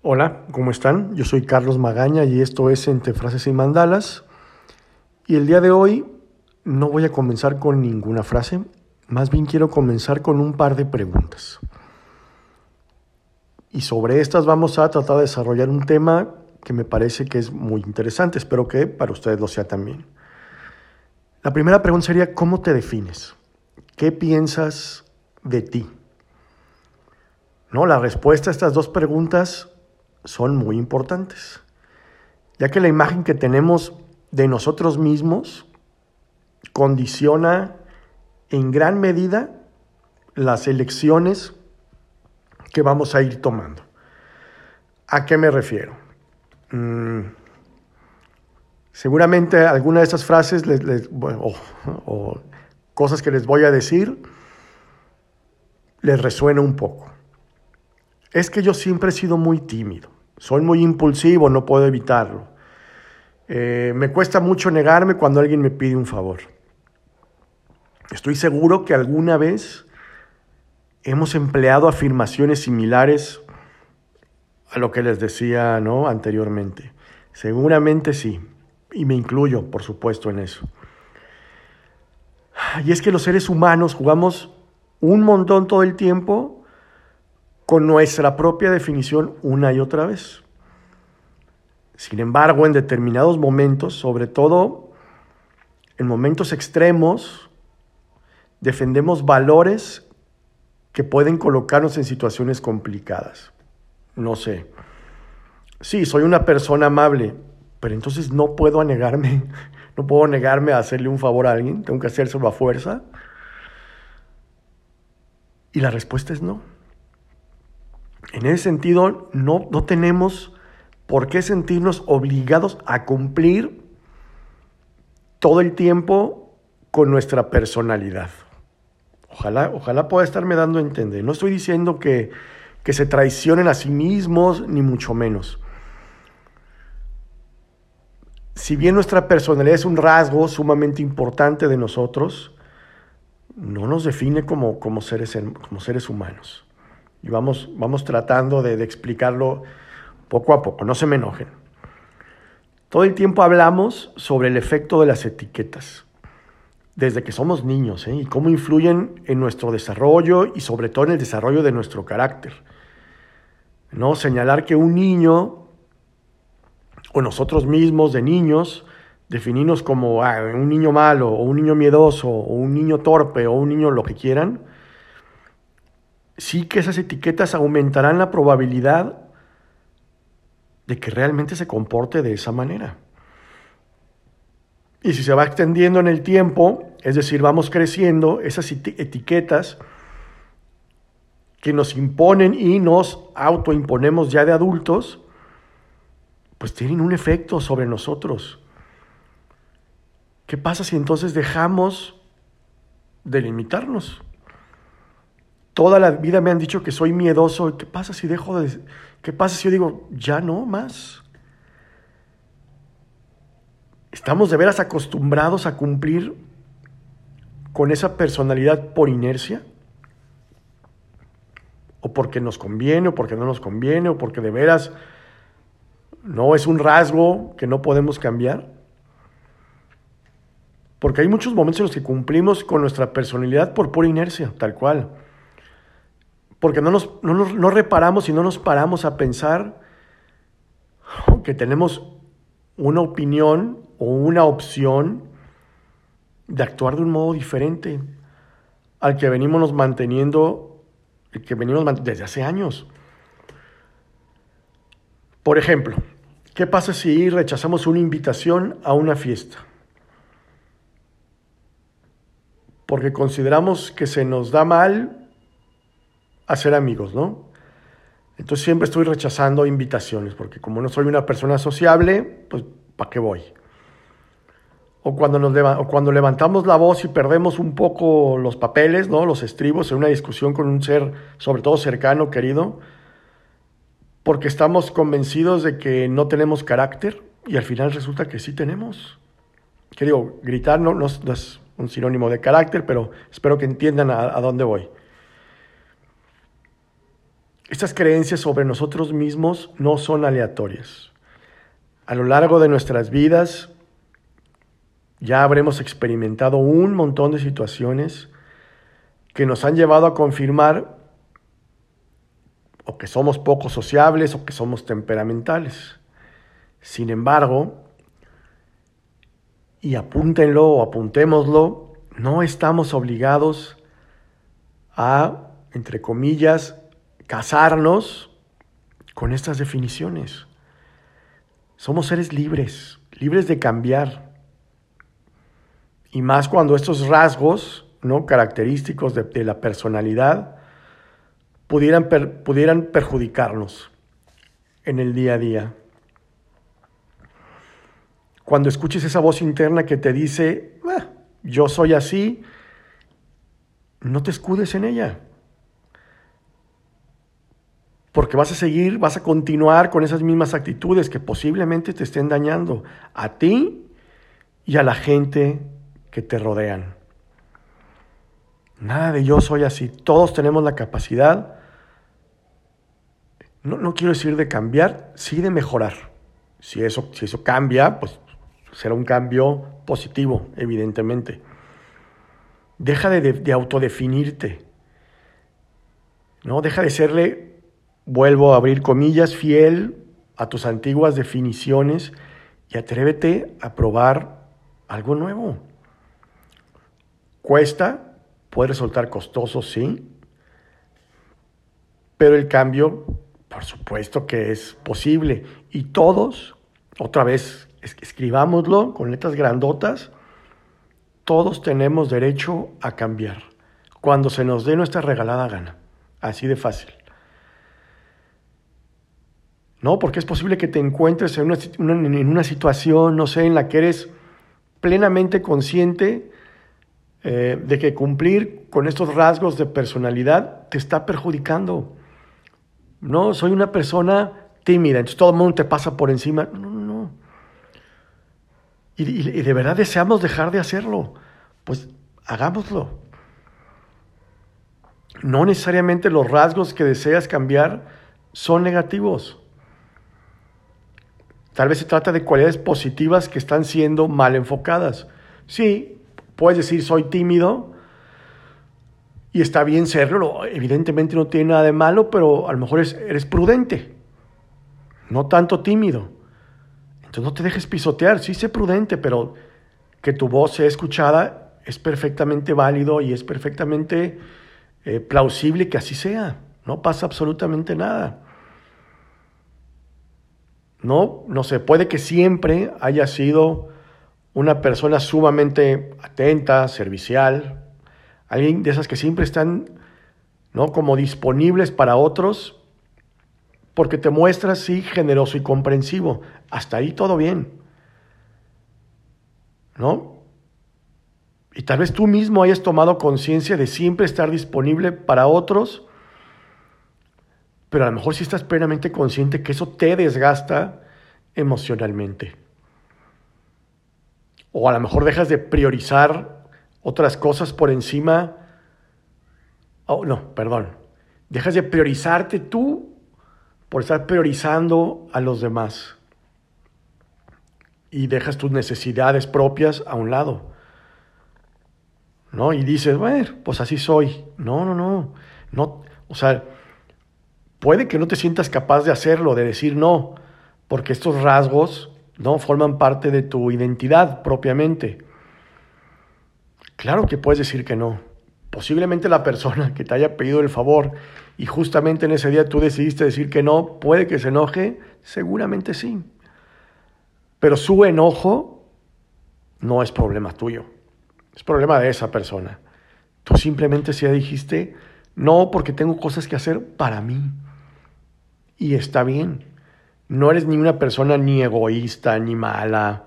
Hola, ¿cómo están? Yo soy Carlos Magaña y esto es Entre Frases y Mandalas. Y el día de hoy no voy a comenzar con ninguna frase, más bien quiero comenzar con un par de preguntas. Y sobre estas vamos a tratar de desarrollar un tema que me parece que es muy interesante, espero que para ustedes lo sea también. La primera pregunta sería, ¿cómo te defines? ¿Qué piensas de ti? No, la respuesta a estas dos preguntas son muy importantes, ya que la imagen que tenemos de nosotros mismos condiciona en gran medida las elecciones que vamos a ir tomando. ¿A qué me refiero? Mm, seguramente alguna de estas frases o cosas que les voy a decir les resuena un poco. Es que yo siempre he sido muy tímido, soy muy impulsivo, no puedo evitarlo. Eh, me cuesta mucho negarme cuando alguien me pide un favor. Estoy seguro que alguna vez hemos empleado afirmaciones similares a lo que les decía ¿no? anteriormente. Seguramente sí, y me incluyo, por supuesto, en eso. Y es que los seres humanos jugamos un montón todo el tiempo con nuestra propia definición una y otra vez. Sin embargo, en determinados momentos, sobre todo en momentos extremos, defendemos valores que pueden colocarnos en situaciones complicadas. No sé. Sí, soy una persona amable, pero entonces no puedo negarme, no puedo negarme a hacerle un favor a alguien, tengo que hacérselo a fuerza. Y la respuesta es no. En ese sentido, no, no tenemos por qué sentirnos obligados a cumplir todo el tiempo con nuestra personalidad. Ojalá, ojalá pueda estarme dando a entender. No estoy diciendo que, que se traicionen a sí mismos, ni mucho menos. Si bien nuestra personalidad es un rasgo sumamente importante de nosotros, no nos define como, como, seres, como seres humanos. Y vamos, vamos tratando de, explicarlo poco a poco, no se me enojen. Todo el tiempo hablamos sobre el efecto de las etiquetas, desde que somos niños, ¿eh? y cómo influyen en nuestro desarrollo y sobre todo en el desarrollo de nuestro carácter. ¿No? Señalar que un niño, o nosotros mismos de niños, definirnos como ah, un niño malo, o un niño miedoso, o un niño torpe, o un niño lo que quieran, sí que esas etiquetas aumentarán la probabilidad de que realmente se comporte de esa manera. Y si se va extendiendo en el tiempo, es decir, vamos creciendo, esas etiquetas que nos imponen y nos autoimponemos ya de adultos, pues tienen un efecto sobre nosotros. ¿Qué pasa si entonces dejamos de limitarnos? Toda la vida me han dicho que soy miedoso. ¿Qué pasa si dejo de... ¿Qué pasa si yo digo, ya no más? ¿Estamos de veras acostumbrados a cumplir con esa personalidad por inercia? ¿O porque nos conviene, o porque no nos conviene, o porque de veras no es un rasgo que no podemos cambiar? Porque hay muchos momentos en los que cumplimos con nuestra personalidad por pura inercia, tal cual porque no, nos, no, reparamos y no nos paramos a pensar que tenemos una opinión o una opción de actuar de un modo diferente al que venimos manteniendo, el que venimos desde hace años. Por ejemplo, ¿qué pasa si rechazamos una invitación a una fiesta? Porque consideramos que se nos da mal hacer amigos, ¿no? Entonces siempre estoy rechazando invitaciones, porque como no soy una persona sociable, pues ¿para qué voy? O cuando, nos cuando levantamos la voz y perdemos un poco los papeles, ¿no? los estribos en una discusión con un ser, sobre todo cercano, querido, porque estamos convencidos de que no tenemos carácter y al final resulta que sí tenemos. Que digo, gritar no, es un sinónimo de carácter, pero espero que entiendan a dónde voy. Estas creencias sobre nosotros mismos no son aleatorias. A lo largo de nuestras vidas ya habremos experimentado un montón de situaciones que nos han llevado a confirmar o que somos poco sociables o que somos temperamentales. Sin embargo, y apúntenlo o apuntémoslo, no estamos obligados a, entre comillas, casarnos con estas definiciones. Somos seres libres, libres de cambiar. Y más cuando estos rasgos ¿no? característicos de, la personalidad pudieran, pudieran perjudicarnos en el día a día. Cuando escuches esa voz interna que te dice, ah, yo soy así, no te escudes en ella porque vas a seguir, vas a continuar con esas mismas actitudes que posiblemente te estén dañando a ti y a la gente que te rodean. Nada de yo soy así, todos tenemos la capacidad, no, no quiero decir de cambiar, sí de mejorar. Si eso, si eso cambia, pues será un cambio positivo, evidentemente. Deja de, de autodefinirte. ¿no? Deja de serle vuelvo a abrir comillas, fiel a tus antiguas definiciones y atrévete a probar algo nuevo. Cuesta, puede resultar costoso, sí, pero el cambio, por supuesto que es posible. Y todos, otra vez, escribámoslo con letras grandotas, todos tenemos derecho a cambiar cuando se nos dé nuestra regalada gana. Así de fácil. ¿No? Porque es posible que te encuentres en una, situación, no sé, en la que eres plenamente consciente eh, de que cumplir con estos rasgos de personalidad te está perjudicando. No, soy una persona tímida, entonces todo el mundo te pasa por encima. No, no, no. Y de verdad deseamos dejar de hacerlo. Pues hagámoslo. No necesariamente los rasgos que deseas cambiar son negativos. Tal vez se trata de cualidades positivas que están siendo mal enfocadas. Sí, puedes decir soy tímido y está bien serlo, evidentemente no tiene nada de malo, pero a lo mejor eres prudente, no tanto tímido. Entonces no te dejes pisotear, sí sé prudente, pero que tu voz sea escuchada es perfectamente válido y es perfectamente eh, plausible que así sea. No pasa absolutamente nada. ¿No? No se puede que siempre haya sido una persona sumamente atenta, servicial, alguien de esas que siempre están, ¿no? Como disponibles para otros, porque te muestras, sí, generoso y comprensivo. Hasta ahí todo bien, ¿no? Y tal vez tú mismo hayas tomado conciencia de siempre estar disponible para otros, pero a lo mejor si estás plenamente consciente que eso te desgasta emocionalmente. O a lo mejor dejas de priorizar otras cosas por encima. Oh, no, perdón. Dejas de priorizarte tú por estar priorizando a los demás. Y dejas tus necesidades propias a un lado. ¿No? Y dices, bueno, pues así soy. No, no, no. No, o sea, Puede que no te sientas capaz de hacerlo, de decir no, porque estos rasgos no forman parte de tu identidad propiamente. Claro que puedes decir que no. Posiblemente la persona que te haya pedido el favor y justamente en ese día tú decidiste decir que no, puede que se enoje, seguramente sí. Pero su enojo no es problema tuyo, es problema de esa persona. Tú simplemente si dijiste, no, porque tengo cosas que hacer para mí y está bien. No eres ni una persona ni egoísta ni mala.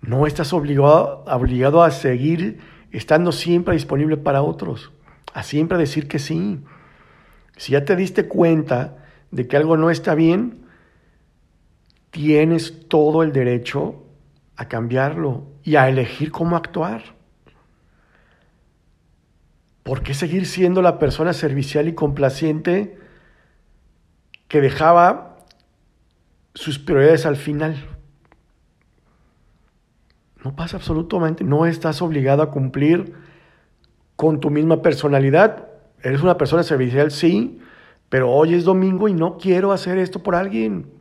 No estás obligado, obligado a seguir estando siempre disponible para otros, a siempre decir que sí. Si ya te diste cuenta de que algo no está bien, tienes todo el derecho a cambiarlo y a elegir cómo actuar. ¿Por qué seguir siendo la persona servicial y complaciente que dejaba sus prioridades al final? No pasa absolutamente, no estás obligado a cumplir con tu misma personalidad. Eres una persona servicial, sí, pero hoy es domingo y no quiero hacer esto por alguien.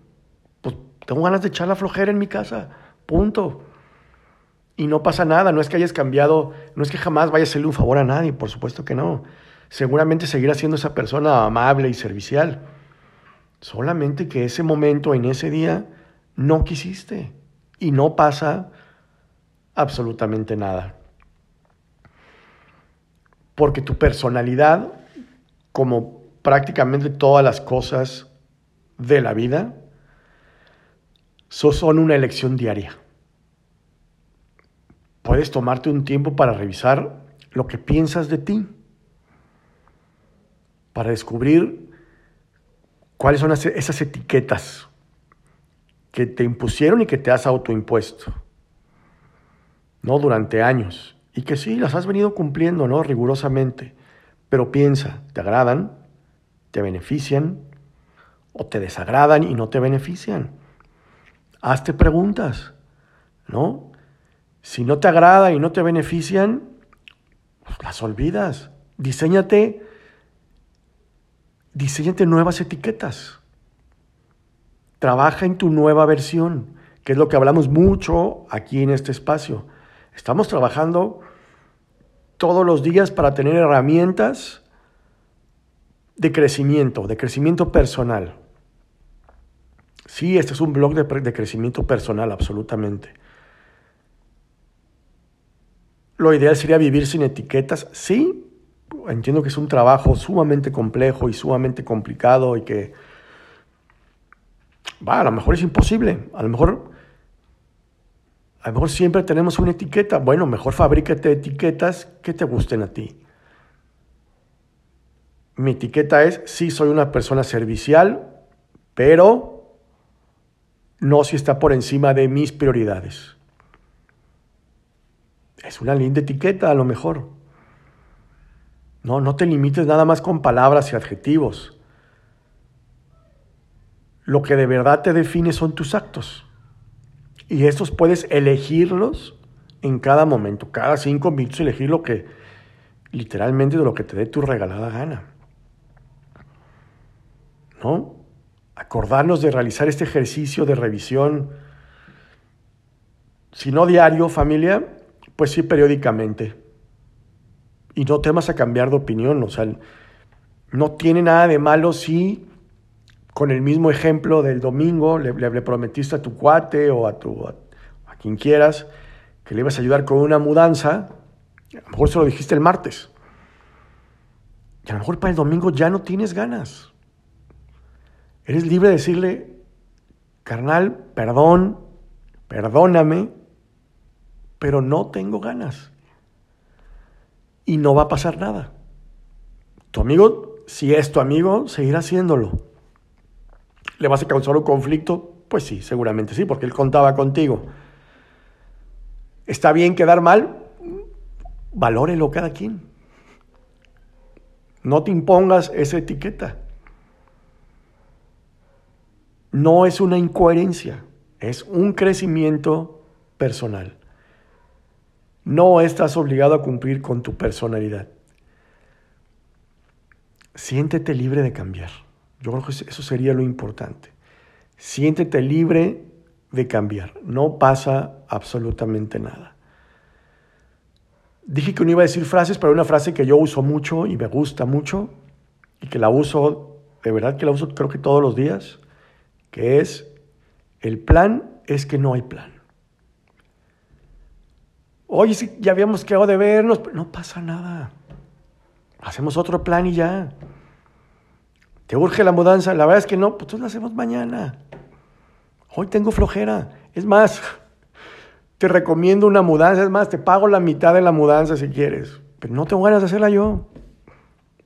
Pues tengo ganas de echar la flojera en mi casa, punto. Y no pasa nada, no es que hayas cambiado, no es que jamás vayas a hacerle un favor a nadie, por supuesto que no. Seguramente seguirás siendo esa persona amable y servicial. Solamente que ese momento, en ese día, no quisiste. Y no pasa absolutamente nada. Porque tu personalidad, como prácticamente todas las cosas de la vida, son una elección diaria puedes tomarte un tiempo para revisar lo que piensas de ti, para descubrir cuáles son esas etiquetas que te impusieron y que te has autoimpuesto, ¿no? Durante años. Y que sí, las has venido cumpliendo, ¿no? Rigurosamente. Pero piensa, ¿te agradan? ¿Te benefician? ¿O te desagradan y no te benefician? Hazte preguntas, ¿no? Si no te agrada y no te benefician, pues las olvidas. Diseñate, diseñate nuevas etiquetas. Trabaja en tu nueva versión, que es lo que hablamos mucho aquí en este espacio. Estamos trabajando todos los días para tener herramientas de crecimiento, de crecimiento personal. Sí, este es un blog de, de crecimiento personal, absolutamente. Lo ideal sería vivir sin etiquetas. Sí, entiendo que es un trabajo sumamente complejo y sumamente complicado y que, a lo mejor es imposible. A lo mejor, a lo mejor siempre tenemos una etiqueta. Bueno, mejor fabrícate etiquetas que te gusten a ti. Mi etiqueta es, sí, soy una persona servicial, pero no si está por encima de mis prioridades. Es una linda etiqueta a lo mejor. No, no te limites nada más con palabras y adjetivos. Lo que de verdad te define son tus actos. Y estos puedes elegirlos en cada momento. Cada cinco minutos elegir lo que, literalmente, de lo que te dé tu regalada gana. ¿No? Acordarnos de realizar este ejercicio de revisión, si no diario, familia, pues sí, periódicamente. Y no temas a cambiar de opinión, o sea, no tiene nada de malo si con el mismo ejemplo del domingo le, prometiste a tu cuate o a, tu, a, quien quieras que le ibas a ayudar con una mudanza, a lo mejor se lo dijiste el martes. Y a lo mejor para el domingo ya no tienes ganas. Eres libre de decirle, carnal, perdón, perdóname, pero no tengo ganas. Y no va a pasar nada. Tu amigo, si es tu amigo, seguirá haciéndolo. ¿Le vas a causar un conflicto? Pues sí, seguramente sí, porque él contaba contigo. ¿Está bien quedar mal? Valórelo cada quien. No te impongas esa etiqueta. No es una incoherencia, es un crecimiento personal. No estás obligado a cumplir con tu personalidad. Siéntete libre de cambiar. Yo creo que eso sería lo importante. Siéntete libre de cambiar. No pasa absolutamente nada. Dije que no iba a decir frases, pero una frase que yo uso mucho y me gusta mucho y que la uso, de verdad que la uso creo que todos los días, que es, el plan es que no hay plan. Oye, si ya habíamos quedado de vernos, no pasa nada. Hacemos otro plan y ya. ¿Te urge la mudanza? La verdad es que no, pues la hacemos mañana. Hoy tengo flojera. Es más, te recomiendo una mudanza. Es más, te pago la mitad de la mudanza si quieres. Pero no tengo ganas de hacerla yo.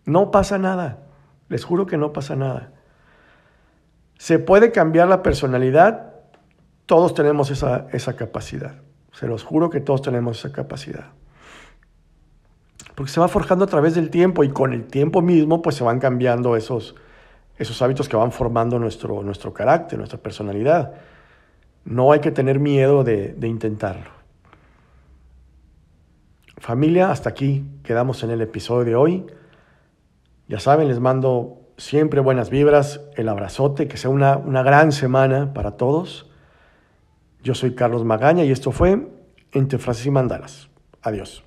No pasa nada. Les juro que no pasa nada. ¿Se puede cambiar la personalidad? Todos tenemos esa, esa capacidad. Se los juro que todos tenemos esa capacidad. porque se va forjando a través del tiempo y con el tiempo mismo pues se van cambiando esos, esos hábitos que van formando nuestro, nuestro carácter, nuestra personalidad. No hay que tener miedo de, de intentarlo. Familia, hasta aquí quedamos en el episodio de hoy. Ya saben, les mando siempre buenas vibras, el abrazote, que sea una, una gran semana para todos. Yo soy Carlos Magaña y esto fue Entre Frases y Mandalas. Adiós.